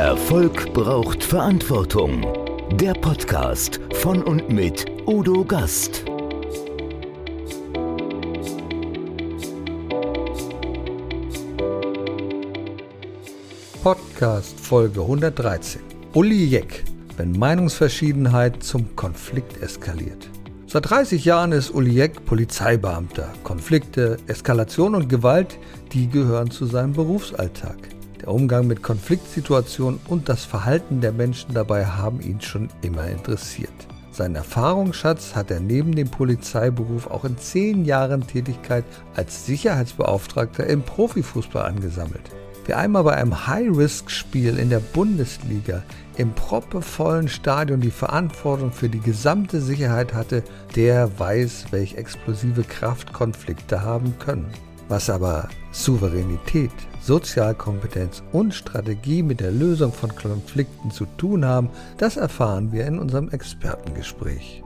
Erfolg braucht Verantwortung. Der Podcast von und mit Udo Gast. Podcast Folge 113. Uli Jeck, wenn Meinungsverschiedenheit zum Konflikt eskaliert. Seit 30 Jahren ist Uli Jeck Polizeibeamter. Konflikte, Eskalation und Gewalt, die gehören zu seinem Berufsalltag. Der Umgang mit Konfliktsituationen und das Verhalten der Menschen dabei haben ihn schon immer interessiert. Seinen Erfahrungsschatz hat er neben dem Polizeiberuf auch in zehn Jahren Tätigkeit als Sicherheitsbeauftragter im Profifußball angesammelt. Wer einmal bei einem High-Risk-Spiel in der Bundesliga im proppevollen Stadion die Verantwortung für die gesamte Sicherheit hatte, der weiß, welche explosive Kraft Konflikte haben können. Was aber Souveränität, Sozialkompetenz und Strategie mit der Lösung von Konflikten zu tun haben, das erfahren wir in unserem Expertengespräch.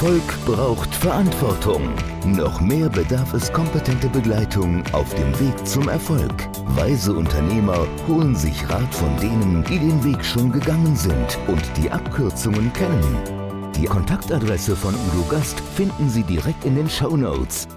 Erfolg braucht Verantwortung. Noch mehr bedarf es kompetente Begleitung auf dem Weg zum Erfolg. Weise Unternehmer holen sich Rat von denen, die den Weg schon gegangen sind und die Abkürzungen kennen. Die Kontaktadresse von Udo Gast finden Sie direkt in den Show Notes.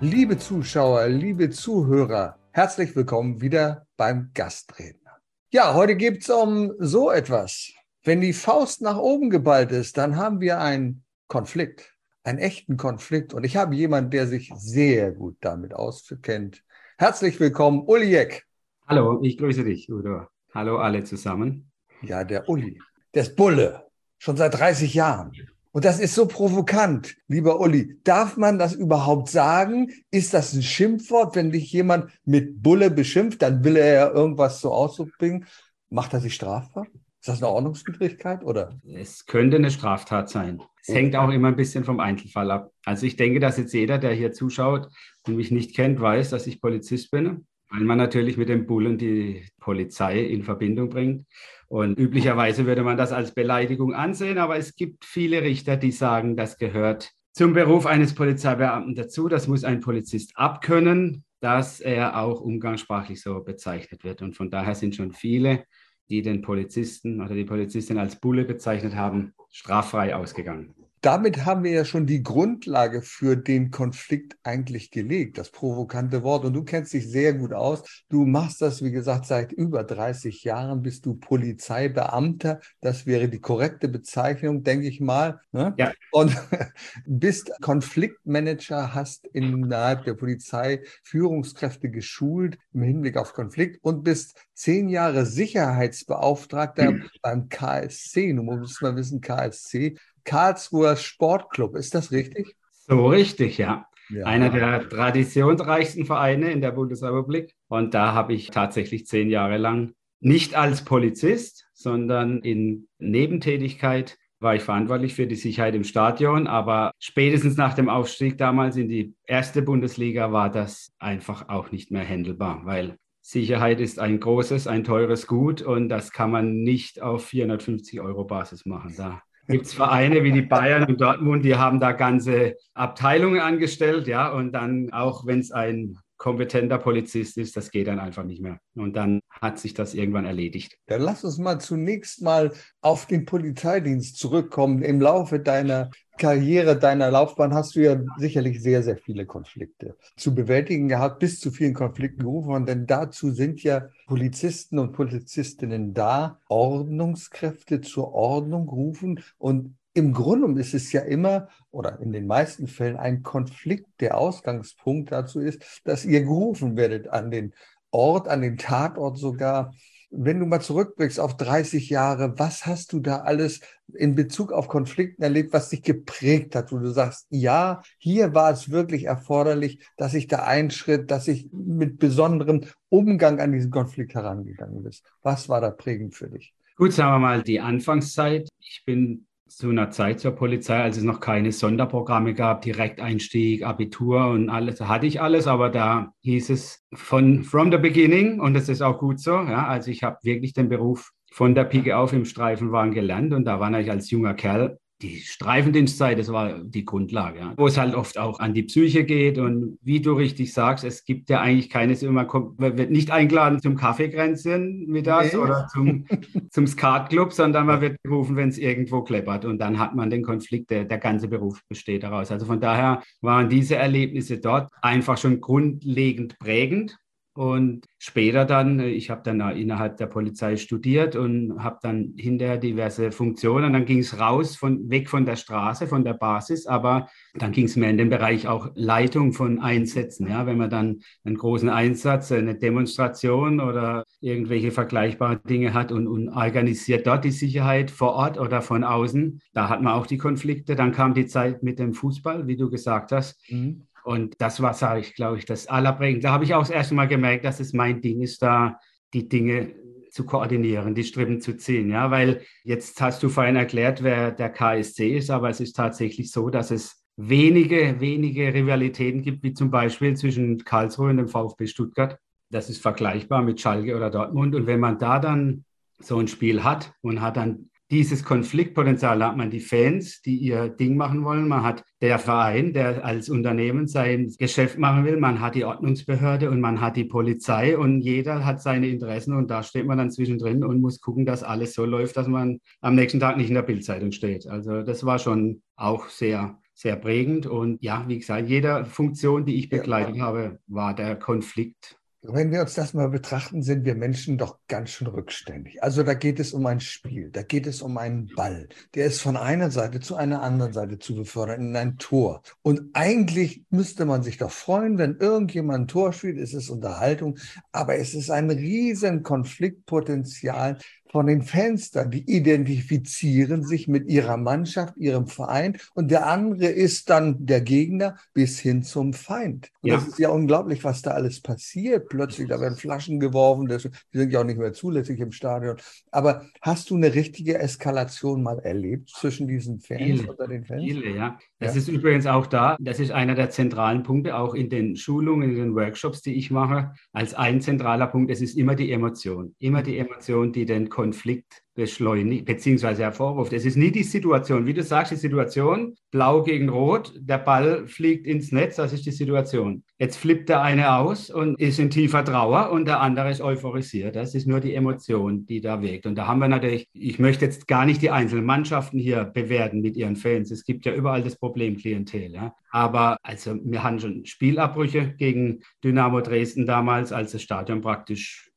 Liebe Zuschauer, liebe Zuhörer, herzlich willkommen wieder beim Gastredner. Ja, heute geht es um so etwas. Wenn die Faust nach oben geballt ist, dann haben wir einen Konflikt, einen echten Konflikt. Und ich habe jemanden, der sich sehr gut damit auskennt. Herzlich willkommen, Uli Jeck. Hallo, ich grüße dich, Udo. Hallo alle zusammen. Ja, der Uli, der ist Bulle, schon seit 30 Jahren. Und das ist so provokant, lieber Uli. Darf man das überhaupt sagen? Ist das ein Schimpfwort, wenn dich jemand mit Bulle beschimpft, dann will er ja irgendwas zu Ausdruck bringen? Macht er sich strafbar? Ist das eine Ordnungswidrigkeit oder? Es könnte eine Straftat sein. Es hängt auch immer ein bisschen vom Einzelfall ab. Also ich denke, dass jetzt jeder, der hier zuschaut und mich nicht kennt, weiß, dass ich Polizist bin, weil man natürlich mit dem Bullen die Polizei in Verbindung bringt. Und üblicherweise würde man das als Beleidigung ansehen, aber es gibt viele Richter, die sagen, das gehört zum Beruf eines Polizeibeamten dazu. Das muss ein Polizist abkönnen, dass er auch umgangssprachlich so bezeichnet wird. Und von daher sind schon viele die den Polizisten oder die Polizistin als Bulle bezeichnet haben, straffrei ausgegangen damit haben wir ja schon die Grundlage für den Konflikt eigentlich gelegt, das provokante Wort. Und du kennst dich sehr gut aus. Du machst das, wie gesagt, seit über 30 Jahren, bist du Polizeibeamter. Das wäre die korrekte Bezeichnung, denke ich mal. Ne? Ja. Und bist Konfliktmanager, hast innerhalb der Polizei Führungskräfte geschult im Hinblick auf Konflikt und bist zehn Jahre Sicherheitsbeauftragter mhm. beim KSC. Du musst mal wissen, KSC Karlsruher Sportclub. Ist das richtig? So richtig, ja. ja. Einer der traditionsreichsten Vereine in der Bundesrepublik. Und da habe ich tatsächlich zehn Jahre lang nicht als Polizist, sondern in Nebentätigkeit war ich verantwortlich für die Sicherheit im Stadion. Aber spätestens nach dem Aufstieg damals in die erste Bundesliga war das einfach auch nicht mehr händelbar, weil Sicherheit ist ein großes, ein teures Gut und das kann man nicht auf 450 Euro Basis machen. Da gibt es Vereine wie die Bayern und Dortmund, die haben da ganze Abteilungen angestellt, ja, und dann auch wenn es ein kompetenter Polizist ist, das geht dann einfach nicht mehr. Und dann hat sich das irgendwann erledigt. Dann lass uns mal zunächst mal auf den Polizeidienst zurückkommen. Im Laufe deiner Karriere, deiner Laufbahn hast du ja sicherlich sehr, sehr viele Konflikte zu bewältigen gehabt, bis zu vielen Konflikten gerufen. Denn dazu sind ja Polizisten und Polizistinnen da, Ordnungskräfte zur Ordnung rufen. Und im Grunde ist es ja immer oder in den meisten Fällen ein Konflikt, der Ausgangspunkt dazu ist, dass ihr gerufen werdet an den Ort, an den Tatort sogar wenn du mal zurückblickst auf 30 Jahre, was hast du da alles in Bezug auf Konflikten erlebt, was dich geprägt hat, wo du sagst, ja, hier war es wirklich erforderlich, dass ich da einschritt, dass ich mit besonderem Umgang an diesen Konflikt herangegangen bin. Was war da prägend für dich? Gut, sagen wir mal, die Anfangszeit. Ich bin zu einer Zeit zur Polizei, als es noch keine Sonderprogramme gab, Direkteinstieg, Abitur und alles, hatte ich alles, aber da hieß es von from the beginning und das ist auch gut so. Ja, also ich habe wirklich den Beruf von der Pike auf im Streifenwagen gelernt und da war ich als junger Kerl die Streifendienstzeit, das war die Grundlage, ja. wo es halt oft auch an die Psyche geht. Und wie du richtig sagst, es gibt ja eigentlich keines immer, man wird nicht eingeladen zum Kaffeekränzchen mittags nee. oder zum, zum Skatclub, sondern man wird gerufen, wenn es irgendwo kleppert. Und dann hat man den Konflikt, der, der ganze Beruf besteht daraus. Also von daher waren diese Erlebnisse dort einfach schon grundlegend prägend. Und später dann, äh, ich habe dann innerhalb der Polizei studiert und habe dann hinterher diverse Funktionen. Dann ging es raus, von, weg von der Straße, von der Basis, aber dann ging es mehr in den Bereich auch Leitung von Einsätzen. Ja, wenn man dann einen großen Einsatz, eine Demonstration oder irgendwelche vergleichbaren Dinge hat und, und organisiert dort die Sicherheit vor Ort oder von außen, da hat man auch die Konflikte. Dann kam die Zeit mit dem Fußball, wie du gesagt hast. Mhm. Und das war, sage ich, glaube ich, das Allerprägendste. Da habe ich auch das erste Mal gemerkt, dass es mein Ding ist, da die Dinge zu koordinieren, die Strippen zu ziehen. Ja, weil jetzt hast du vorhin erklärt, wer der KSC ist, aber es ist tatsächlich so, dass es wenige, wenige Rivalitäten gibt, wie zum Beispiel zwischen Karlsruhe und dem VfB Stuttgart. Das ist vergleichbar mit Schalke oder Dortmund. Und wenn man da dann so ein Spiel hat und hat dann dieses Konfliktpotenzial hat man die Fans, die ihr Ding machen wollen. Man hat der Verein, der als Unternehmen sein Geschäft machen will. Man hat die Ordnungsbehörde und man hat die Polizei und jeder hat seine Interessen und da steht man dann zwischendrin und muss gucken, dass alles so läuft, dass man am nächsten Tag nicht in der Bildzeitung steht. Also das war schon auch sehr sehr prägend und ja, wie gesagt, jede Funktion, die ich begleitet habe, war der Konflikt wenn wir uns das mal betrachten, sind wir Menschen doch ganz schön rückständig. Also da geht es um ein Spiel, da geht es um einen Ball. Der ist von einer Seite zu einer anderen Seite zu befördern in ein Tor. Und eigentlich müsste man sich doch freuen, wenn irgendjemand ein Tor spielt, ist es Unterhaltung. Aber es ist ein riesen Konfliktpotenzial, von den Fenstern. Die identifizieren sich mit ihrer Mannschaft, ihrem Verein und der andere ist dann der Gegner bis hin zum Feind. Ja. das ist ja unglaublich, was da alles passiert. Plötzlich, da werden Flaschen geworfen, die sind ja auch nicht mehr zulässig im Stadion. Aber hast du eine richtige Eskalation mal erlebt zwischen diesen Fans viele, oder den Fans? Viele, ja. Das ja. ist übrigens auch da, das ist einer der zentralen Punkte, auch in den Schulungen, in den Workshops, die ich mache, als ein zentraler Punkt, es ist immer die Emotion. Immer die Emotion, die den Konflikt beschleunigt bzw. hervorruft. Es ist nie die Situation, wie du sagst, die Situation, blau gegen rot, der Ball fliegt ins Netz, das ist die Situation. Jetzt flippt der eine aus und ist in tiefer Trauer und der andere ist euphorisiert. Das ist nur die Emotion, die da wirkt. Und da haben wir natürlich, ich möchte jetzt gar nicht die einzelnen Mannschaften hier bewerten mit ihren Fans. Es gibt ja überall das Problem Klientel. Ja. Aber also wir hatten schon Spielabbrüche gegen Dynamo Dresden damals, als das Stadion praktisch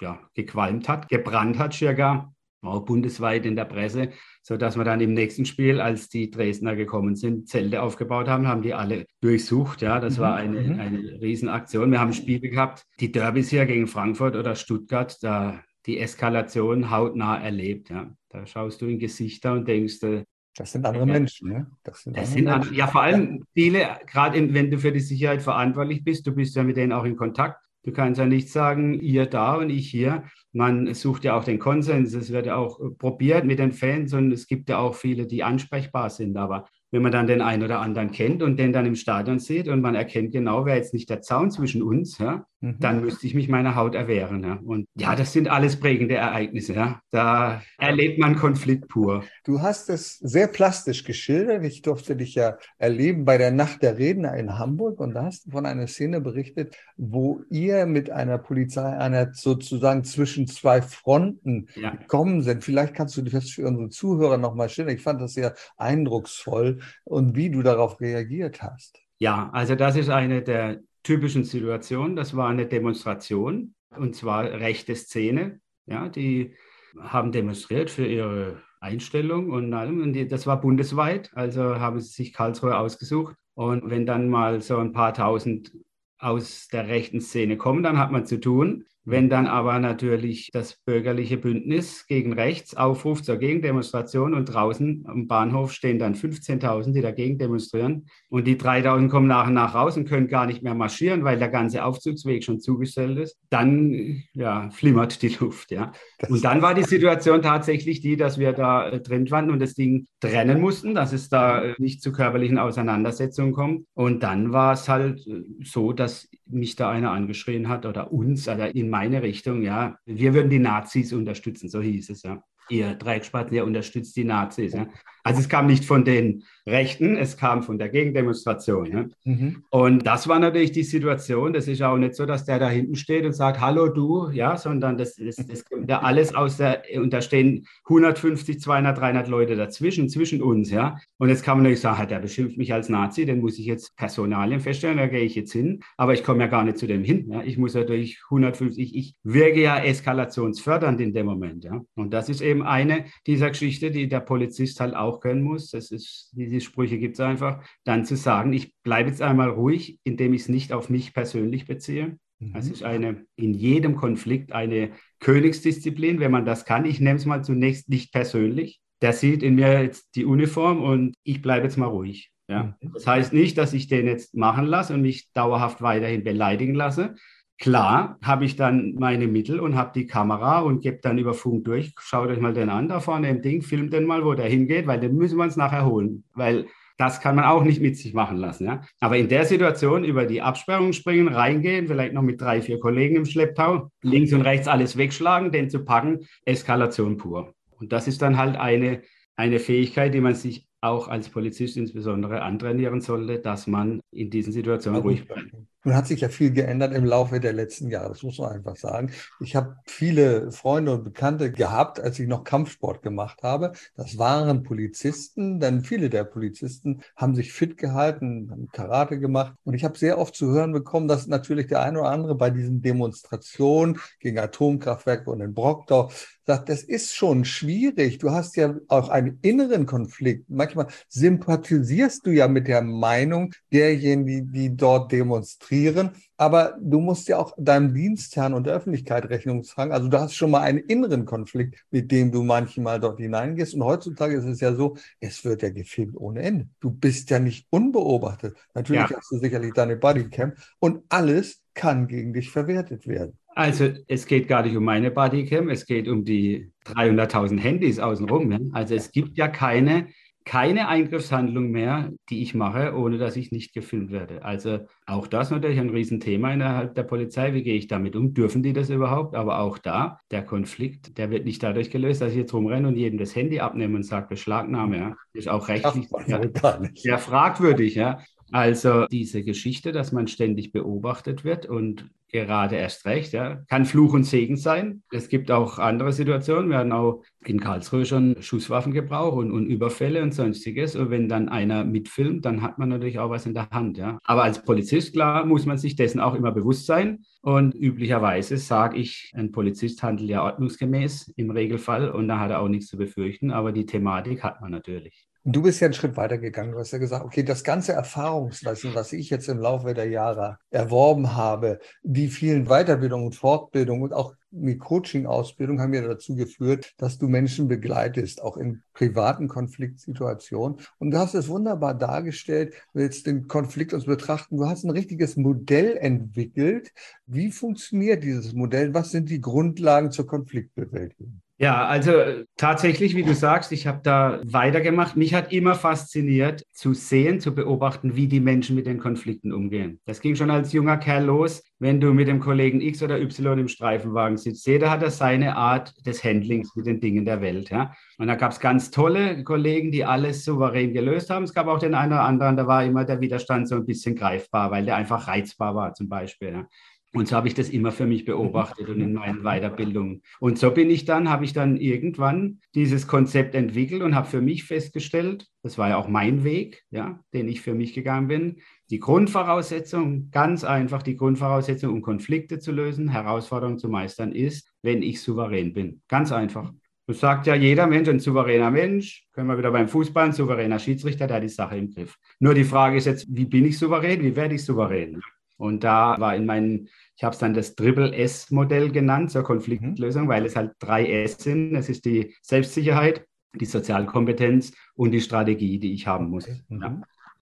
ja, gequalmt hat, gebrannt hat circa, auch bundesweit in der Presse, sodass wir dann im nächsten Spiel, als die Dresdner gekommen sind, Zelte aufgebaut haben, haben die alle durchsucht. Ja, das mhm. war eine, mhm. eine Riesenaktion. Wir haben Spiele gehabt, die Derbys hier gegen Frankfurt oder Stuttgart, da die Eskalation hautnah erlebt. Ja. Da schaust du in Gesichter und denkst, äh, das sind andere Menschen, ne? Das sind, das sind Menschen. ja vor allem viele, gerade wenn du für die Sicherheit verantwortlich bist, du bist ja mit denen auch in Kontakt. Du kannst ja nicht sagen, ihr da und ich hier. Man sucht ja auch den Konsens. Es wird ja auch probiert mit den Fans und es gibt ja auch viele, die ansprechbar sind. Aber wenn man dann den einen oder anderen kennt und den dann im Stadion sieht und man erkennt genau, wer jetzt nicht der Zaun zwischen uns, ja, mhm. dann müsste ich mich meiner Haut erwehren. Ja. Und ja, das sind alles prägende Ereignisse. Ja. Da erlebt man Konflikt pur. Du hast es sehr plastisch geschildert. Ich durfte dich ja erleben bei der Nacht der Redner in Hamburg und da hast du von einer Szene berichtet, wo ihr mit einer Polizei einer sozusagen zwischen zwei Fronten ja. gekommen sind. Vielleicht kannst du das für unsere Zuhörer nochmal schildern. Ich fand das sehr eindrucksvoll und wie du darauf reagiert hast. Ja, also das ist eine der typischen Situationen. Das war eine Demonstration und zwar rechte Szene. Ja, die haben demonstriert für ihre Einstellung und allem. Und das war bundesweit, also haben sie sich Karlsruhe ausgesucht. Und wenn dann mal so ein paar tausend aus der rechten Szene kommen, dann hat man zu tun. Wenn dann aber natürlich das bürgerliche Bündnis gegen rechts aufruft zur Gegendemonstration und draußen am Bahnhof stehen dann 15.000, die dagegen demonstrieren und die 3.000 kommen nach und nach raus und können gar nicht mehr marschieren, weil der ganze Aufzugsweg schon zugestellt ist, dann ja, flimmert die Luft. Ja. Und dann war die Situation tatsächlich die, dass wir da äh, drin waren und das Ding trennen mussten, dass es da äh, nicht zu körperlichen Auseinandersetzungen kommt. Und dann war es halt äh, so, dass mich da einer angeschrien hat oder uns, also in meine Richtung, ja, wir würden die Nazis unterstützen, so hieß es, ja. ihr Dreckspatzen, ihr unterstützt die Nazis. Ja? Also es kam nicht von den Rechten, es kam von der Gegendemonstration. Ja? Mhm. Und das war natürlich die Situation. Das ist auch nicht so, dass der da hinten steht und sagt, hallo du, ja, sondern das, das, das kommt ja alles aus der, und da stehen 150, 200, 300 Leute dazwischen, zwischen uns. Ja? Und jetzt kann man natürlich sagen, der beschimpft mich als Nazi, den muss ich jetzt Personalien feststellen, da gehe ich jetzt hin. Aber ich komme ja gar nicht zu dem hin. Ja? Ich muss ja durch 150, ich wirke ja eskalationsfördernd in dem Moment. Ja? Und das ist eben eine dieser Geschichte, die der Polizist halt auch können muss. Das ist, diese Sprüche gibt es einfach. Dann zu sagen, ich bleibe jetzt einmal ruhig, indem ich es nicht auf mich persönlich beziehe. Mhm. Das ist eine, in jedem Konflikt eine Königsdisziplin, wenn man das kann. Ich nehme es mal zunächst nicht persönlich. Der sieht in mir jetzt die Uniform und ich bleibe jetzt mal ruhig. Ja? Mhm. Das heißt nicht, dass ich den jetzt machen lasse und mich dauerhaft weiterhin beleidigen lasse, Klar habe ich dann meine Mittel und habe die Kamera und gebe dann über Funk durch. Schaut euch mal den an, da vorne im Ding, filmt den mal, wo der hingeht, weil den müssen wir uns nachher holen. Weil das kann man auch nicht mit sich machen lassen. Ja? Aber in der Situation über die Absperrung springen, reingehen, vielleicht noch mit drei, vier Kollegen im Schlepptau, links und rechts alles wegschlagen, den zu packen, Eskalation pur. Und das ist dann halt eine, eine Fähigkeit, die man sich auch als Polizist insbesondere antrainieren sollte, dass man in diesen Situationen ruhig bleibt. Nun hat sich ja viel geändert im Laufe der letzten Jahre, das muss man einfach sagen. Ich habe viele Freunde und Bekannte gehabt, als ich noch Kampfsport gemacht habe. Das waren Polizisten, denn viele der Polizisten haben sich fit gehalten, haben Karate gemacht. Und ich habe sehr oft zu hören bekommen, dass natürlich der eine oder andere bei diesen Demonstrationen gegen Atomkraftwerke und in Brockdorf sagt, das ist schon schwierig. Du hast ja auch einen inneren Konflikt. Manchmal sympathisierst du ja mit der Meinung derjenigen, die, die dort demonstrieren aber du musst ja auch deinem Dienstherrn und der Öffentlichkeit Rechnung tragen. Also du hast schon mal einen inneren Konflikt, mit dem du manchmal dort hineingehst. Und heutzutage ist es ja so, es wird ja gefilmt ohne Ende. Du bist ja nicht unbeobachtet. Natürlich ja. hast du sicherlich deine Bodycam und alles kann gegen dich verwertet werden. Also es geht gar nicht um meine Bodycam, es geht um die 300.000 Handys außenrum. Also es gibt ja keine keine Eingriffshandlung mehr, die ich mache, ohne dass ich nicht gefilmt werde. Also auch das natürlich ein Riesenthema innerhalb der Polizei. Wie gehe ich damit um? Dürfen die das überhaupt? Aber auch da, der Konflikt, der wird nicht dadurch gelöst, dass ich jetzt rumrenne und jedem das Handy abnehme und sage, Beschlagnahme. Ja. Ist auch rechtlich sehr, sehr fragwürdig. Ja. Also diese Geschichte, dass man ständig beobachtet wird und gerade erst recht, ja, kann Fluch und Segen sein. Es gibt auch andere Situationen. Wir hatten auch in Karlsruhe schon Schusswaffengebrauch und, und Überfälle und sonstiges. Und wenn dann einer mitfilmt, dann hat man natürlich auch was in der Hand. Ja. Aber als Polizist, klar, muss man sich dessen auch immer bewusst sein. Und üblicherweise sage ich, ein Polizist handelt ja ordnungsgemäß im Regelfall und da hat er auch nichts zu befürchten. Aber die Thematik hat man natürlich. Und du bist ja einen Schritt weiter gegangen. Du hast ja gesagt, okay, das ganze Erfahrungswissen, was ich jetzt im Laufe der Jahre erworben habe, die vielen Weiterbildungen und Fortbildungen und auch die Coaching-Ausbildung haben ja dazu geführt, dass du Menschen begleitest, auch in privaten Konfliktsituationen. Und du hast es wunderbar dargestellt, wenn wir jetzt den Konflikt uns betrachten. Du hast ein richtiges Modell entwickelt. Wie funktioniert dieses Modell? Was sind die Grundlagen zur Konfliktbewältigung? Ja, also tatsächlich, wie du sagst, ich habe da weitergemacht. Mich hat immer fasziniert zu sehen, zu beobachten, wie die Menschen mit den Konflikten umgehen. Das ging schon als junger Kerl los, wenn du mit dem Kollegen X oder Y im Streifenwagen sitzt. Jeder hat da seine Art des Handlings mit den Dingen der Welt. Ja? Und da gab es ganz tolle Kollegen, die alles souverän gelöst haben. Es gab auch den einen oder anderen, da war immer der Widerstand so ein bisschen greifbar, weil der einfach reizbar war zum Beispiel. Ja? Und so habe ich das immer für mich beobachtet und in meinen Weiterbildungen. Und so bin ich dann, habe ich dann irgendwann dieses Konzept entwickelt und habe für mich festgestellt, das war ja auch mein Weg, ja, den ich für mich gegangen bin. Die Grundvoraussetzung, ganz einfach, die Grundvoraussetzung, um Konflikte zu lösen, Herausforderungen zu meistern, ist, wenn ich souverän bin. Ganz einfach. Das sagt ja jeder Mensch, ein souveräner Mensch, können wir wieder beim Fußball, ein souveräner Schiedsrichter, der hat die Sache im Griff. Nur die Frage ist jetzt, wie bin ich souverän, wie werde ich souverän? Und da war in meinen ich habe es dann das Triple-S-Modell genannt zur Konfliktlösung, mhm. weil es halt drei S sind. Es ist die Selbstsicherheit, die Sozialkompetenz und die Strategie, die ich haben muss. Mhm. Ja.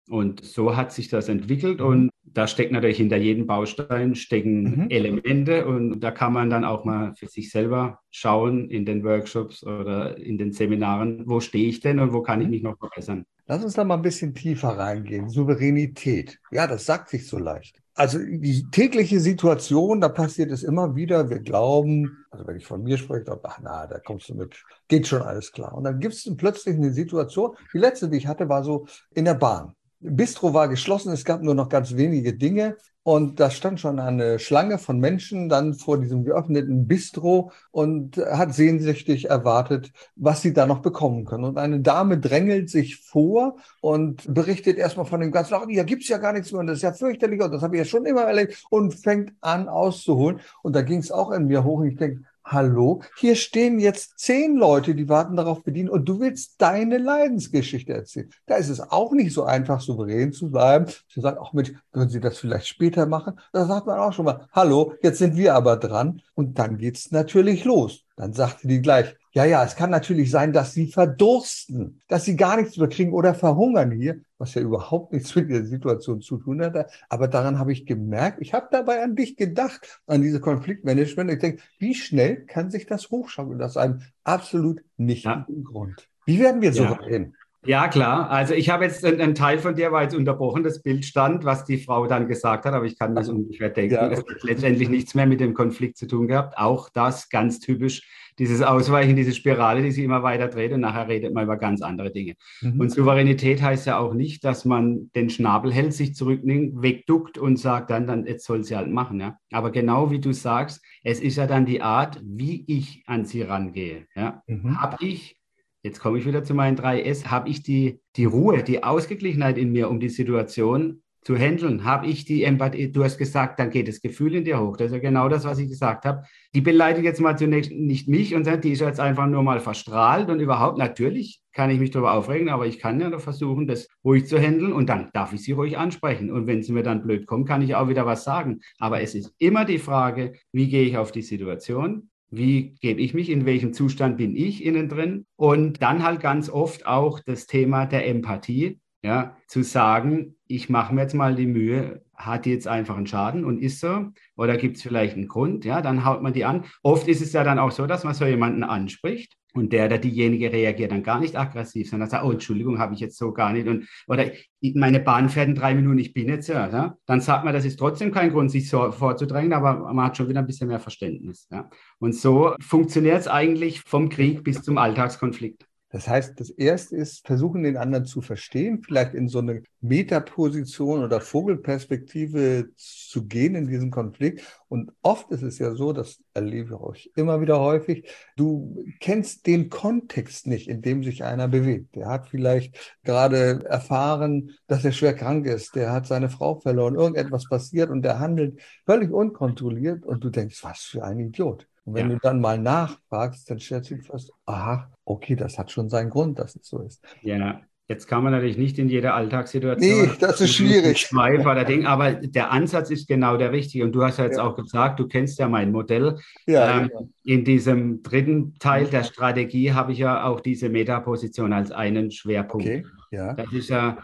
Und so hat sich das entwickelt mhm. und da steckt natürlich hinter jedem Baustein stecken mhm. Elemente und da kann man dann auch mal für sich selber schauen in den Workshops oder in den Seminaren, wo stehe ich denn und wo kann ich mhm. mich noch verbessern. Lass uns da mal ein bisschen tiefer reingehen. Souveränität. Ja, das sagt sich so leicht. Also die tägliche Situation, da passiert es immer wieder. Wir glauben, also wenn ich von mir spreche, ach na, da kommst du mit, geht schon alles klar. Und dann gibt es plötzlich eine Situation. Die letzte, die ich hatte, war so in der Bahn. Bistro war geschlossen, es gab nur noch ganz wenige Dinge. Und da stand schon eine Schlange von Menschen dann vor diesem geöffneten Bistro und hat sehnsüchtig erwartet, was sie da noch bekommen können. Und eine Dame drängelt sich vor und berichtet erstmal von dem ganzen, ach, hier gibt's ja gar nichts mehr und das ist ja fürchterlich und das habe ich ja schon immer erlebt und fängt an auszuholen. Und da ging es auch in mir hoch und ich denke, hallo, hier stehen jetzt zehn Leute, die warten darauf bedienen und du willst deine Leidensgeschichte erzählen. Da ist es auch nicht so einfach, souverän zu bleiben. Sie sagt auch mit, können Sie das vielleicht später machen? Da sagt man auch schon mal, hallo, jetzt sind wir aber dran. Und dann geht's natürlich los. Dann sagte die gleich, ja, ja, es kann natürlich sein, dass sie verdursten, dass sie gar nichts mehr kriegen oder verhungern hier, was ja überhaupt nichts mit der Situation zu tun hat. Aber daran habe ich gemerkt, ich habe dabei an dich gedacht, an diese Konfliktmanagement. Ich denke, wie schnell kann sich das hochschaukeln? Das ist einem absolut nicht ja. Grund. Wie werden wir so ja. hin? Ja, klar. Also ich habe jetzt einen Teil von dir war jetzt unterbrochen, das Bild stand, was die Frau dann gesagt hat, aber ich kann das ungefähr denken. Ja. Es hat letztendlich nichts mehr mit dem Konflikt zu tun gehabt. Auch das ganz typisch, dieses Ausweichen, diese Spirale, die sich immer weiter dreht und nachher redet man über ganz andere Dinge. Mhm. Und Souveränität heißt ja auch nicht, dass man den Schnabel hält, sich zurücknimmt, wegduckt und sagt dann, dann jetzt soll sie halt machen. Ja? Aber genau wie du sagst, es ist ja dann die Art, wie ich an sie rangehe. Ja? Mhm. Habe ich Jetzt komme ich wieder zu meinen drei S. Habe ich die, die Ruhe, die Ausgeglichenheit in mir, um die Situation zu handeln? Habe ich die Empathie? Du hast gesagt, dann geht das Gefühl in dir hoch. Das ist ja genau das, was ich gesagt habe. Die beleidigt jetzt mal zunächst nicht mich und sagt, die ist jetzt einfach nur mal verstrahlt und überhaupt, natürlich kann ich mich darüber aufregen, aber ich kann ja noch versuchen, das ruhig zu handeln und dann darf ich sie ruhig ansprechen. Und wenn sie mir dann blöd kommt, kann ich auch wieder was sagen. Aber es ist immer die Frage, wie gehe ich auf die Situation? Wie gebe ich mich? In welchem Zustand bin ich innen drin? Und dann halt ganz oft auch das Thema der Empathie, ja, zu sagen, ich mache mir jetzt mal die Mühe, hat die jetzt einfach einen Schaden und ist so? Oder gibt es vielleicht einen Grund? Ja, dann haut man die an. Oft ist es ja dann auch so, dass man so jemanden anspricht und der oder diejenige reagiert dann gar nicht aggressiv, sondern sagt, oh, Entschuldigung, habe ich jetzt so gar nicht. Und, oder meine Bahn fährt in drei Minuten, ich bin jetzt ja. ja? Dann sagt man, das ist trotzdem kein Grund, sich so vorzudrängen, aber man hat schon wieder ein bisschen mehr Verständnis. Ja? Und so funktioniert es eigentlich vom Krieg bis zum Alltagskonflikt. Das heißt, das erste ist, versuchen den anderen zu verstehen, vielleicht in so eine Metaposition oder Vogelperspektive zu gehen in diesem Konflikt. Und oft ist es ja so, das erlebe ich euch immer wieder häufig, du kennst den Kontext nicht, in dem sich einer bewegt. Der hat vielleicht gerade erfahren, dass er schwer krank ist, der hat seine Frau verloren, irgendetwas passiert und der handelt völlig unkontrolliert und du denkst, was für ein Idiot. Und wenn ja. du dann mal nachfragst, dann stellst du fest, aha, okay, das hat schon seinen Grund, dass es so ist. Ja, Jetzt kann man natürlich nicht in jeder Alltagssituation. Nee, das ist schwierig. Oder Ding, aber der Ansatz ist genau der richtige. Und du hast ja jetzt ja. auch gesagt, du kennst ja mein Modell. Ja, ähm, genau. In diesem dritten Teil der Strategie habe ich ja auch diese Metaposition als einen Schwerpunkt. Okay. Ja. Das ist ja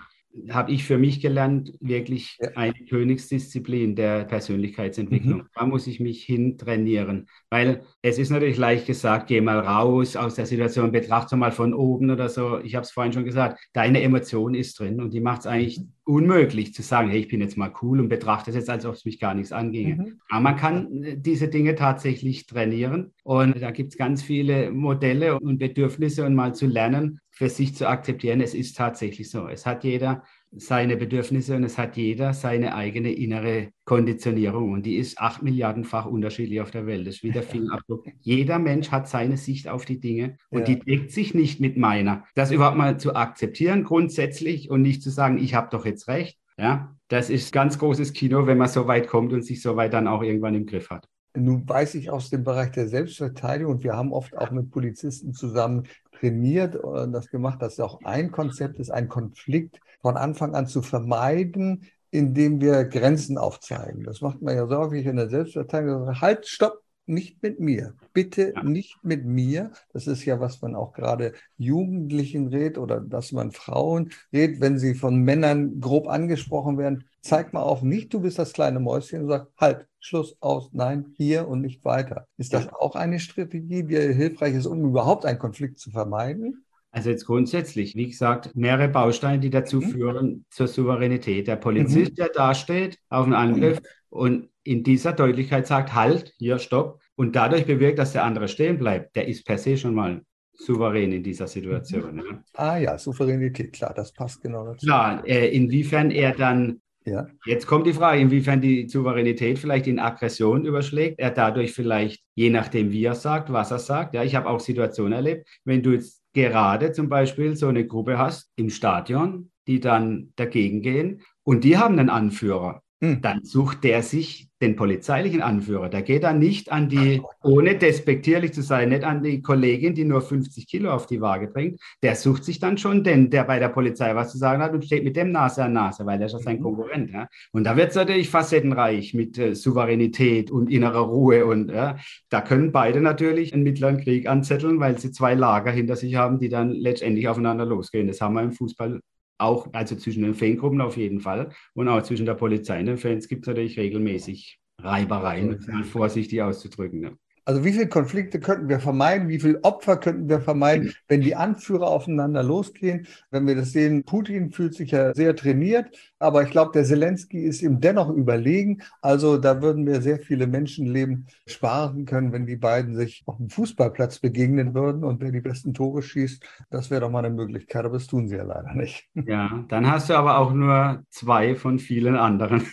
habe ich für mich gelernt, wirklich ja. eine Königsdisziplin der Persönlichkeitsentwicklung. Mhm. Da muss ich mich hin trainieren, weil es ist natürlich leicht gesagt, geh mal raus aus der Situation, betrachte mal von oben oder so. Ich habe es vorhin schon gesagt, deine Emotion ist drin und die macht es eigentlich unmöglich zu sagen, hey, ich bin jetzt mal cool und betrachte es jetzt, als ob es mich gar nichts anginge. Mhm. Aber man kann äh, diese Dinge tatsächlich trainieren und da gibt es ganz viele Modelle und Bedürfnisse und mal zu lernen, für sich zu akzeptieren, es ist tatsächlich so. Es hat jeder seine Bedürfnisse und es hat jeder seine eigene innere Konditionierung und die ist acht Milliardenfach unterschiedlich auf der Welt. Das ist wie der Fingerabdruck. Jeder Mensch hat seine Sicht auf die Dinge und ja. die deckt sich nicht mit meiner. Das überhaupt mal zu akzeptieren grundsätzlich und nicht zu sagen, ich habe doch jetzt recht. Ja, das ist ganz großes Kino, wenn man so weit kommt und sich so weit dann auch irgendwann im Griff hat. Nun weiß ich aus dem Bereich der Selbstverteidigung und wir haben oft auch mit Polizisten zusammen trainiert und das gemacht, dass auch ein Konzept ist, ein Konflikt von Anfang an zu vermeiden, indem wir Grenzen aufzeigen. Das macht man ja so häufig in der Selbstverteidigung. Halt, stopp, nicht mit mir. Bitte nicht mit mir. Das ist ja, was man auch gerade Jugendlichen redet oder dass man Frauen redet, wenn sie von Männern grob angesprochen werden. Zeig mal auf nicht, du bist das kleine Mäuschen und sag, halt, Schluss aus, nein, hier und nicht weiter. Ist das auch eine Strategie, die hilfreich ist, um überhaupt einen Konflikt zu vermeiden? Also jetzt grundsätzlich, wie gesagt, mehrere Bausteine, die dazu mhm. führen zur Souveränität. Der Polizist, mhm. der dasteht auf einen Angriff und in dieser Deutlichkeit sagt, halt, hier, stopp, und dadurch bewirkt, dass der andere stehen bleibt, der ist per se schon mal souverän in dieser Situation. Mhm. Ja. Ah ja, Souveränität, klar, das passt genau dazu. Klar, äh, inwiefern er dann ja. Jetzt kommt die Frage, inwiefern die Souveränität vielleicht in Aggression überschlägt. Er dadurch vielleicht, je nachdem, wie er sagt, was er sagt. Ja, ich habe auch Situationen erlebt, wenn du jetzt gerade zum Beispiel so eine Gruppe hast im Stadion, die dann dagegen gehen und die haben einen Anführer. Hm. Dann sucht der sich den polizeilichen Anführer. Der geht dann nicht an die, ohne despektierlich zu sein, nicht an die Kollegin, die nur 50 Kilo auf die Waage bringt. Der sucht sich dann schon den, der bei der Polizei was zu sagen hat und steht mit dem Nase an Nase, weil der ist ja sein mhm. Konkurrent. Ja. Und da wird es natürlich facettenreich mit äh, Souveränität und innerer Ruhe. Und ja, da können beide natürlich einen mittleren Krieg anzetteln, weil sie zwei Lager hinter sich haben, die dann letztendlich aufeinander losgehen. Das haben wir im Fußball auch, also zwischen den Fangruppen auf jeden Fall und auch zwischen der Polizei und den Fans gibt es natürlich regelmäßig Reibereien, mal vorsichtig auszudrücken. Ne? Also wie viele Konflikte könnten wir vermeiden, wie viele Opfer könnten wir vermeiden, wenn die Anführer aufeinander losgehen? Wenn wir das sehen, Putin fühlt sich ja sehr trainiert, aber ich glaube, der Zelensky ist ihm dennoch überlegen. Also da würden wir sehr viele Menschenleben sparen können, wenn die beiden sich auf dem Fußballplatz begegnen würden und wer die besten Tore schießt. Das wäre doch mal eine Möglichkeit, aber das tun sie ja leider nicht. Ja, dann hast du aber auch nur zwei von vielen anderen.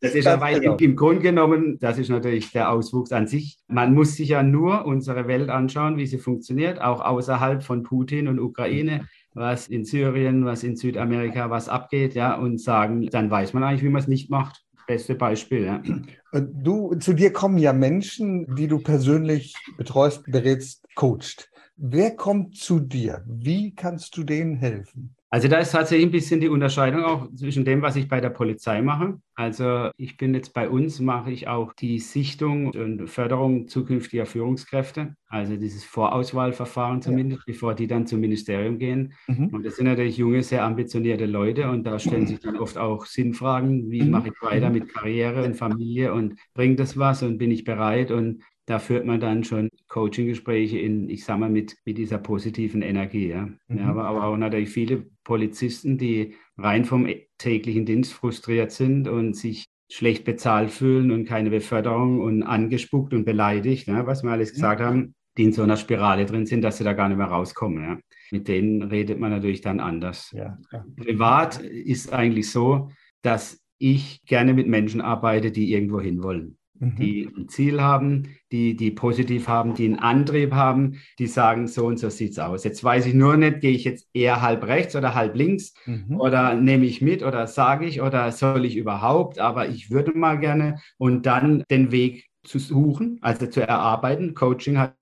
Das ist aber genau. im, im Grunde genommen, das ist natürlich der Auswuchs an sich. Man muss sich ja nur unsere Welt anschauen, wie sie funktioniert, auch außerhalb von Putin und Ukraine was in Syrien, was in Südamerika, was abgeht, ja, und sagen, dann weiß man eigentlich, wie man es nicht macht. Beste Beispiel, ja. Du, zu dir kommen ja Menschen, die du persönlich betreust, berätst, coacht. Wer kommt zu dir? Wie kannst du denen helfen? Also da ist tatsächlich ein bisschen die Unterscheidung auch zwischen dem, was ich bei der Polizei mache. Also ich bin jetzt bei uns, mache ich auch die Sichtung und Förderung zukünftiger Führungskräfte, also dieses Vorauswahlverfahren zumindest, ja. bevor die dann zum Ministerium gehen. Mhm. Und das sind natürlich junge, sehr ambitionierte Leute und da stellen sich dann oft auch Sinnfragen, wie mhm. mache ich weiter mhm. mit Karriere und Familie und bringt das was und bin ich bereit und da führt man dann schon Coaching-Gespräche in, ich sag mal, mit, mit dieser positiven Energie. Ja. Mhm. ja aber, aber auch natürlich viele Polizisten, die rein vom täglichen Dienst frustriert sind und sich schlecht bezahlt fühlen und keine Beförderung und angespuckt und beleidigt, ja, was wir alles mhm. gesagt haben, die in so einer Spirale drin sind, dass sie da gar nicht mehr rauskommen. Ja. Mit denen redet man natürlich dann anders. Ja, Privat ist eigentlich so, dass ich gerne mit Menschen arbeite, die irgendwo hinwollen die mhm. ein Ziel haben, die, die positiv haben, die einen Antrieb haben, die sagen, so und so sieht es aus. Jetzt weiß ich nur nicht, gehe ich jetzt eher halb rechts oder halb links mhm. oder nehme ich mit oder sage ich oder soll ich überhaupt, aber ich würde mal gerne und dann den Weg zu suchen, also zu erarbeiten. Coaching hat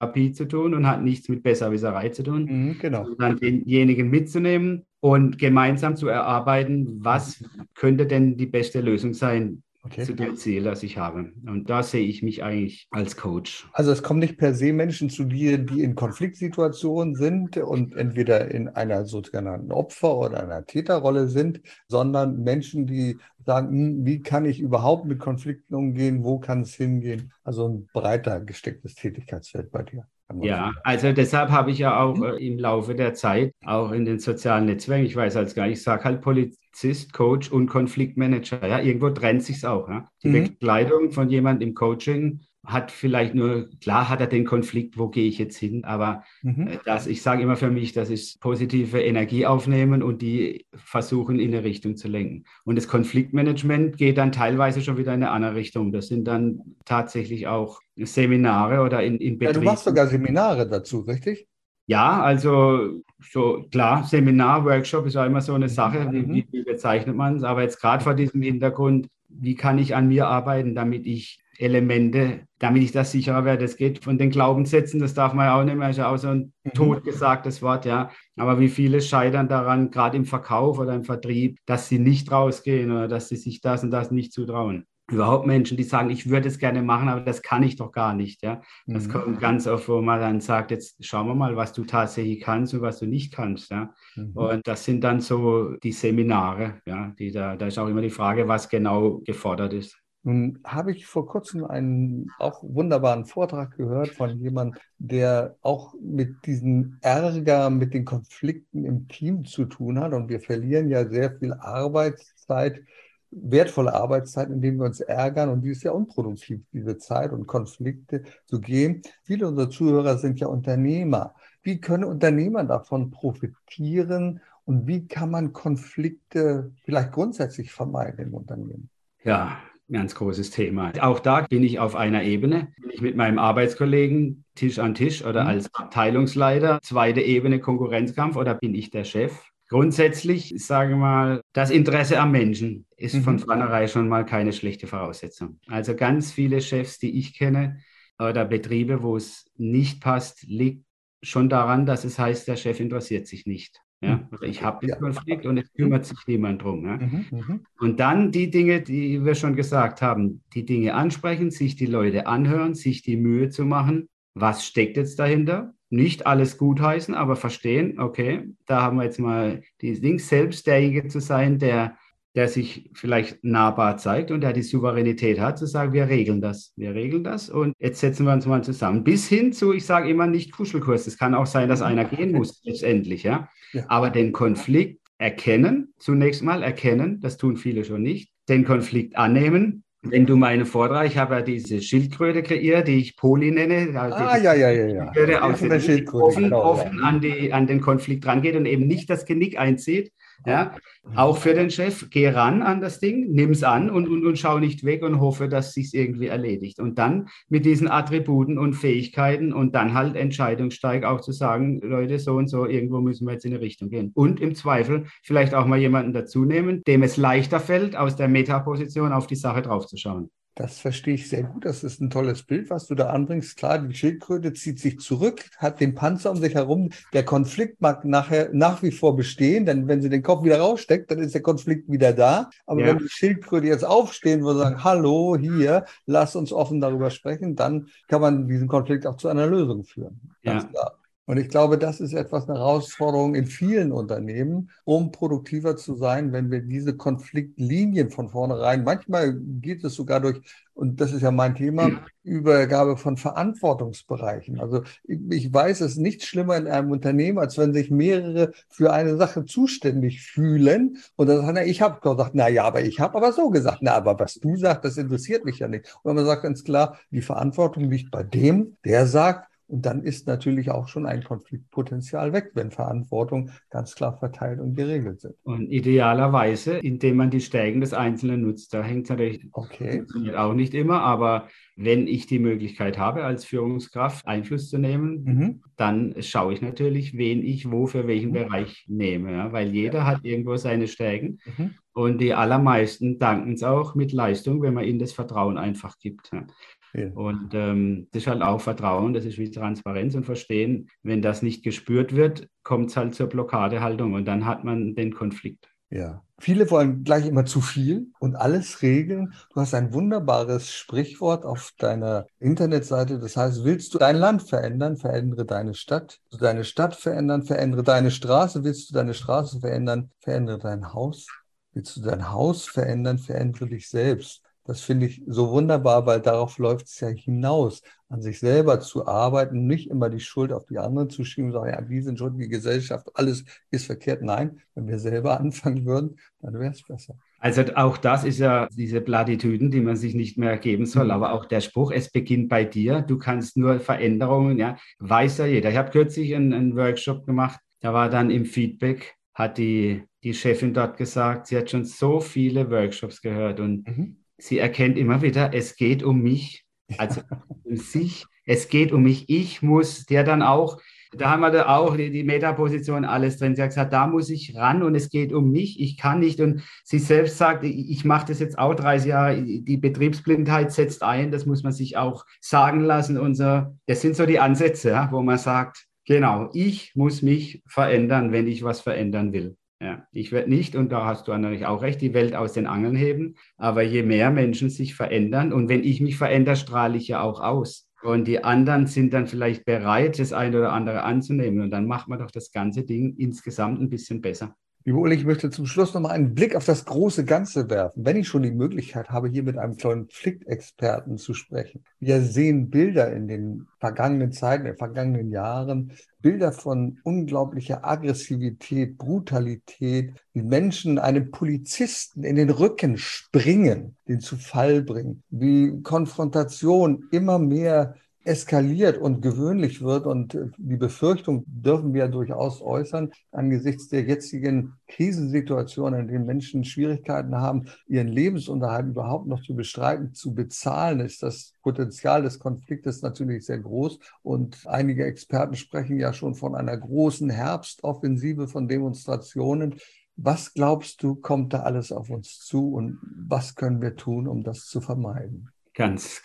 Therapie zu tun und hat nichts mit Besserwisserei zu tun, mhm, genau. sondern denjenigen mitzunehmen und gemeinsam zu erarbeiten, was könnte denn die beste Lösung sein okay. zu dem Ziel, das ich habe. Und da sehe ich mich eigentlich als Coach. Also es kommen nicht per se Menschen zu dir, die in Konfliktsituationen sind und entweder in einer sogenannten Opfer- oder einer Täterrolle sind, sondern Menschen, die sagen, hm, wie kann ich überhaupt mit Konflikten umgehen, wo kann es hingehen? Also ein breiter gestecktes Tätigkeitsfeld bei dir. Ja, also deshalb habe ich ja auch äh, im Laufe der Zeit, auch in den sozialen Netzwerken, ich weiß als gar nicht, ich sage halt Polizist, Coach und Konfliktmanager. Ja, irgendwo trennt sich auch. Ja? Die mhm. Begleitung von jemandem im Coaching hat vielleicht nur, klar hat er den Konflikt, wo gehe ich jetzt hin, aber mhm. Äh, das, ich sage immer für mich, das ist positive Energie aufnehmen und die versuchen in eine Richtung zu lenken. Und das Konfliktmanagement geht dann teilweise schon wieder in eine andere Richtung. Das sind dann tatsächlich auch Seminare oder in, in Betrieben. Ja, du machst sogar Seminare dazu, richtig? Ja, also so klar, Seminar, Workshop ist auch immer so eine Sache, mhm. wie, wie bezeichnet man es, aber jetzt gerade vor diesem Hintergrund, wie kann ich an mir arbeiten, damit ich Elemente, damit ich das sicherer werde. Es geht von den Glaubenssätzen, das darf man ja auch nicht mehr, ist ja auch so ein mhm. totgesagtes Wort, ja. Aber wie viele scheitern daran, gerade im Verkauf oder im Vertrieb, dass sie nicht rausgehen oder dass sie sich das und das nicht zutrauen. Überhaupt Menschen, die sagen, ich würde es gerne machen, aber das kann ich doch gar nicht, ja. Das mhm. kommt ganz oft, wo man dann sagt, jetzt schauen wir mal, was du tatsächlich kannst und was du nicht kannst, ja. Mhm. Und das sind dann so die Seminare, ja, die da, da ist auch immer die Frage, was genau gefordert ist. Nun habe ich vor kurzem einen auch wunderbaren Vortrag gehört von jemandem, der auch mit diesem Ärger, mit den Konflikten im Team zu tun hat. Und wir verlieren ja sehr viel Arbeitszeit, wertvolle Arbeitszeit, indem wir uns ärgern. Und die ist ja unproduktiv, diese Zeit und Konflikte zu gehen. Viele unserer Zuhörer sind ja Unternehmer. Wie können Unternehmer davon profitieren? Und wie kann man Konflikte vielleicht grundsätzlich vermeiden im Unternehmen? Ja, ganz großes Thema. Auch da bin ich auf einer Ebene. Bin ich mit meinem Arbeitskollegen Tisch an Tisch oder mhm. als Abteilungsleiter, zweite Ebene Konkurrenzkampf oder bin ich der Chef? Grundsätzlich, sage mal, das Interesse am Menschen ist mhm. von vornherein schon mal keine schlechte Voraussetzung. Also ganz viele Chefs, die ich kenne, oder Betriebe, wo es nicht passt, liegt schon daran, dass es heißt, der Chef interessiert sich nicht. Ja, mhm. also ich habe den Konflikt und es kümmert sich niemand drum. Ja? Mhm, mhm, und dann die Dinge, die wir schon gesagt haben, die Dinge ansprechen, sich die Leute anhören, sich die Mühe zu machen. Was steckt jetzt dahinter? Nicht alles gutheißen, aber verstehen, okay, da haben wir jetzt mal die Dings, selbst derjenige zu sein, der der sich vielleicht nahbar zeigt und der die Souveränität hat, zu sagen, wir regeln das, wir regeln das und jetzt setzen wir uns mal zusammen. Bis hin zu, ich sage immer nicht Kuschelkurs. Es kann auch sein, dass einer gehen muss, letztendlich, ja. ja. Aber den Konflikt erkennen, zunächst mal erkennen, das tun viele schon nicht, den Konflikt annehmen, wenn du meine Vortrag, ich habe ja diese Schildkröte kreiert, die ich Poli nenne. Ah, ja, ja, ja, ja. Schildkröte aus der Schildkröte, offen, genau, offen ja. an, die, an den Konflikt rangeht und eben nicht das Genick einzieht, ja, auch für den Chef, geh ran an das Ding, nimm es an und, und, und schau nicht weg und hoffe, dass sich irgendwie erledigt. Und dann mit diesen Attributen und Fähigkeiten und dann halt Entscheidungssteig auch zu sagen, Leute, so und so, irgendwo müssen wir jetzt in eine Richtung gehen. Und im Zweifel vielleicht auch mal jemanden dazu nehmen, dem es leichter fällt, aus der Metaposition auf die Sache draufzuschauen. Das verstehe ich sehr gut. Das ist ein tolles Bild, was du da anbringst. Klar, die Schildkröte zieht sich zurück, hat den Panzer um sich herum. Der Konflikt mag nachher nach wie vor bestehen, denn wenn sie den Kopf wieder raussteckt, dann ist der Konflikt wieder da. Aber ja. wenn die Schildkröte jetzt aufstehen würde und sagen, hallo, hier, lass uns offen darüber sprechen, dann kann man diesen Konflikt auch zu einer Lösung führen. Ganz ja. klar. Und ich glaube, das ist etwas eine Herausforderung in vielen Unternehmen, um produktiver zu sein, wenn wir diese Konfliktlinien von vornherein, manchmal geht es sogar durch, und das ist ja mein Thema, Übergabe von Verantwortungsbereichen. Also ich weiß, es ist nichts schlimmer in einem Unternehmen, als wenn sich mehrere für eine Sache zuständig fühlen. Und dann sagt er, ich habe gesagt, na ja, aber ich habe aber so gesagt, na, aber was du sagst, das interessiert mich ja nicht. Und man sagt ganz klar, die Verantwortung liegt bei dem, der sagt, und dann ist natürlich auch schon ein Konfliktpotenzial weg, wenn Verantwortung ganz klar verteilt und geregelt sind. Und idealerweise, indem man die Stärken des Einzelnen nutzt. Da hängt es natürlich okay. auch nicht immer, aber wenn ich die Möglichkeit habe, als Führungskraft Einfluss zu nehmen, mhm. dann schaue ich natürlich, wen ich wo für welchen mhm. Bereich nehme, ja? weil jeder ja. hat irgendwo seine Stärken. Mhm. Und die allermeisten danken es auch mit Leistung, wenn man ihnen das Vertrauen einfach gibt. Ja. Ja. Und ähm, das ist halt auch Vertrauen, das ist wie Transparenz und Verstehen. Wenn das nicht gespürt wird, kommt es halt zur Blockadehaltung und dann hat man den Konflikt. Ja, viele wollen gleich immer zu viel und alles regeln. Du hast ein wunderbares Sprichwort auf deiner Internetseite. Das heißt, willst du dein Land verändern, verändere deine Stadt. Willst du deine Stadt verändern, verändere deine Straße. Willst du deine Straße verändern, verändere dein Haus. Willst du dein Haus verändern, verändere dich selbst. Das finde ich so wunderbar, weil darauf läuft es ja hinaus, an sich selber zu arbeiten, nicht immer die Schuld auf die anderen zu schieben, sagen, ja, die sind schon die Gesellschaft, alles ist verkehrt. Nein, wenn wir selber anfangen würden, dann wäre es besser. Also auch das ist ja diese Plattitüden, die man sich nicht mehr geben soll, mhm. aber auch der Spruch, es beginnt bei dir, du kannst nur Veränderungen, ja, weiß ja jeder. Ich habe kürzlich einen, einen Workshop gemacht, da war dann im Feedback, hat die, die Chefin dort gesagt, sie hat schon so viele Workshops gehört und mhm sie erkennt immer wieder, es geht um mich, also um sich, es geht um mich. Ich muss der dann auch, da haben wir da auch die, die Metaposition alles drin. Sie hat gesagt, da muss ich ran und es geht um mich, ich kann nicht. Und sie selbst sagt, ich, ich mache das jetzt auch 30 Jahre, die Betriebsblindheit setzt ein, das muss man sich auch sagen lassen. Und so. Das sind so die Ansätze, wo man sagt, genau, ich muss mich verändern, wenn ich was verändern will. Ja, ich werde nicht, und da hast du natürlich auch recht, die Welt aus den Angeln heben. Aber je mehr Menschen sich verändern, und wenn ich mich verändere, strahle ich ja auch aus. Und die anderen sind dann vielleicht bereit, das eine oder andere anzunehmen. Und dann macht man doch das ganze Ding insgesamt ein bisschen besser. Liebe Uli, ich möchte zum Schluss noch mal einen Blick auf das große Ganze werfen. Wenn ich schon die Möglichkeit habe, hier mit einem Konfliktexperten zu sprechen. Wir sehen Bilder in den vergangenen Zeiten, in den vergangenen Jahren, Bilder von unglaublicher Aggressivität, Brutalität, wie Menschen einem Polizisten in den Rücken springen, den zu Fall bringen, wie Konfrontation immer mehr eskaliert und gewöhnlich wird. Und äh, die Befürchtung dürfen wir durchaus äußern, angesichts der jetzigen Krisensituation, in denen Menschen Schwierigkeiten haben, ihren Lebensunterhalt überhaupt noch zu bestreiten, zu bezahlen, ist das Potenzial des Konfliktes natürlich sehr groß. Und einige Experten sprechen ja schon von einer großen Herbstoffensive von Demonstrationen. Was glaubst du, kommt da alles auf uns zu und was können wir tun, um das zu vermeiden? Ganz,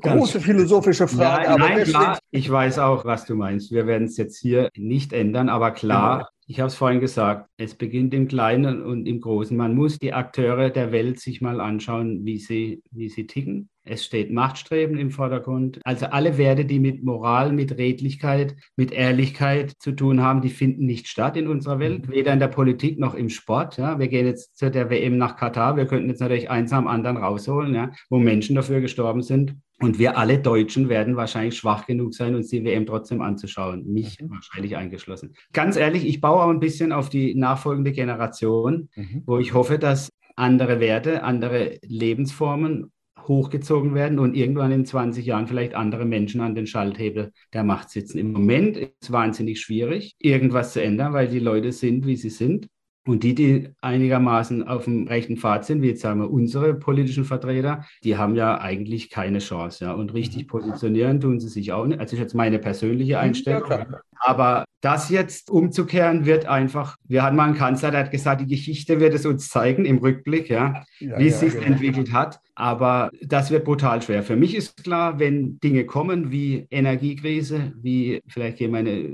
große ganz, philosophische Frage. Ja, nein, klar, ich weiß auch, was du meinst. Wir werden es jetzt hier nicht ändern, aber klar, genau. ich habe es vorhin gesagt, es beginnt im Kleinen und im Großen. Man muss die Akteure der Welt sich mal anschauen, wie sie, wie sie ticken. Es steht Machtstreben im Vordergrund. Also alle Werte, die mit Moral, mit Redlichkeit, mit Ehrlichkeit zu tun haben, die finden nicht statt in unserer Welt, mhm. weder in der Politik noch im Sport. Ja. Wir gehen jetzt zu der WM nach Katar. Wir könnten jetzt natürlich eins am anderen rausholen, ja, wo Menschen dafür gestorben sind. Und wir alle Deutschen werden wahrscheinlich schwach genug sein, uns die WM trotzdem anzuschauen. Mich mhm. wahrscheinlich eingeschlossen. Ganz ehrlich, ich baue auch ein bisschen auf die nachfolgende Generation, mhm. wo ich hoffe, dass andere Werte, andere Lebensformen hochgezogen werden und irgendwann in 20 Jahren vielleicht andere Menschen an den Schalthebel der Macht sitzen. Im Moment ist es wahnsinnig schwierig, irgendwas zu ändern, weil die Leute sind, wie sie sind. Und die, die einigermaßen auf dem rechten Pfad sind, wie jetzt sagen wir unsere politischen Vertreter, die haben ja eigentlich keine Chance. Ja. Und richtig mhm. positionieren tun sie sich auch nicht. Also ist jetzt meine persönliche Einstellung. Ja, Aber das jetzt umzukehren wird einfach, wir hatten mal einen Kanzler, der hat gesagt, die Geschichte wird es uns zeigen im Rückblick, ja, ja wie es sich genau. entwickelt hat. Aber das wird brutal schwer. Für mich ist klar, wenn Dinge kommen wie Energiekrise, wie vielleicht hier meine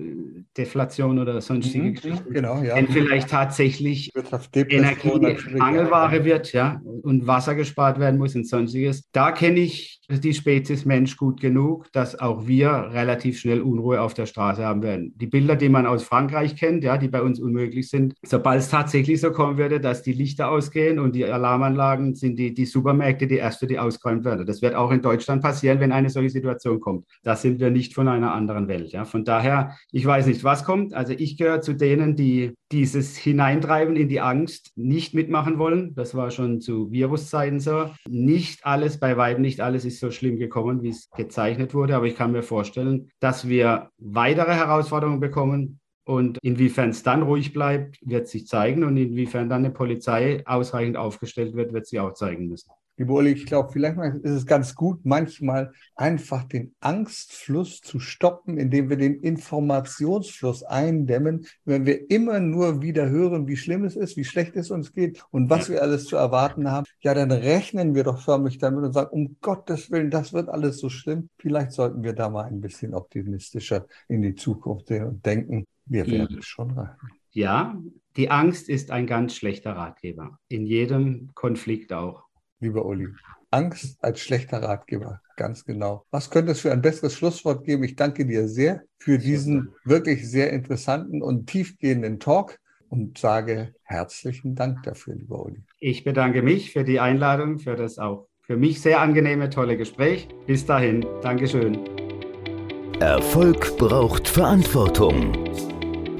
Deflation oder sonstige mhm, Geschichten, genau, ja. wenn vielleicht tatsächlich Energie Mangelware wird, ja, und Wasser gespart werden muss und sonstiges, da kenne ich die Spezies Mensch gut genug, dass auch wir relativ schnell Unruhe auf der Straße haben werden. Die Bilder, die man aus Frankreich kennt, ja, die bei uns unmöglich sind, sobald es tatsächlich so kommen würde, dass die Lichter ausgehen und die Alarmanlagen sind die, die Supermärkte die erste, die ausgeräumt werden. Das wird auch in Deutschland passieren, wenn eine solche Situation kommt. Da sind wir nicht von einer anderen Welt. Ja. Von daher, ich weiß nicht, was kommt. Also ich gehöre zu denen, die dieses Hineintreiben in die Angst nicht mitmachen wollen. Das war schon zu Viruszeiten so. Nicht alles, bei weitem nicht alles ist so schlimm gekommen, wie es gezeichnet wurde. Aber ich kann mir vorstellen, dass wir weitere Herausforderungen bekommen. Und inwiefern es dann ruhig bleibt, wird sich zeigen. Und inwiefern dann eine Polizei ausreichend aufgestellt wird, wird sie auch zeigen müssen. Liebe Uli, ich glaube, vielleicht ist es ganz gut, manchmal einfach den Angstfluss zu stoppen, indem wir den Informationsfluss eindämmen. Wenn wir immer nur wieder hören, wie schlimm es ist, wie schlecht es uns geht und was wir alles zu erwarten haben, ja, dann rechnen wir doch förmlich damit und sagen, um Gottes Willen, das wird alles so schlimm. Vielleicht sollten wir da mal ein bisschen optimistischer in die Zukunft sehen und denken, wir werden es schon reichen. Ja, die Angst ist ein ganz schlechter Ratgeber. In jedem Konflikt auch lieber Uli. Angst als schlechter Ratgeber, ganz genau. Was könnte es für ein besseres Schlusswort geben? Ich danke dir sehr für diesen wirklich sehr interessanten und tiefgehenden Talk und sage herzlichen Dank dafür, lieber Uli. Ich bedanke mich für die Einladung, für das auch für mich sehr angenehme, tolle Gespräch. Bis dahin, Dankeschön. Erfolg braucht Verantwortung.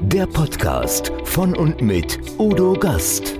Der Podcast von und mit Udo Gast.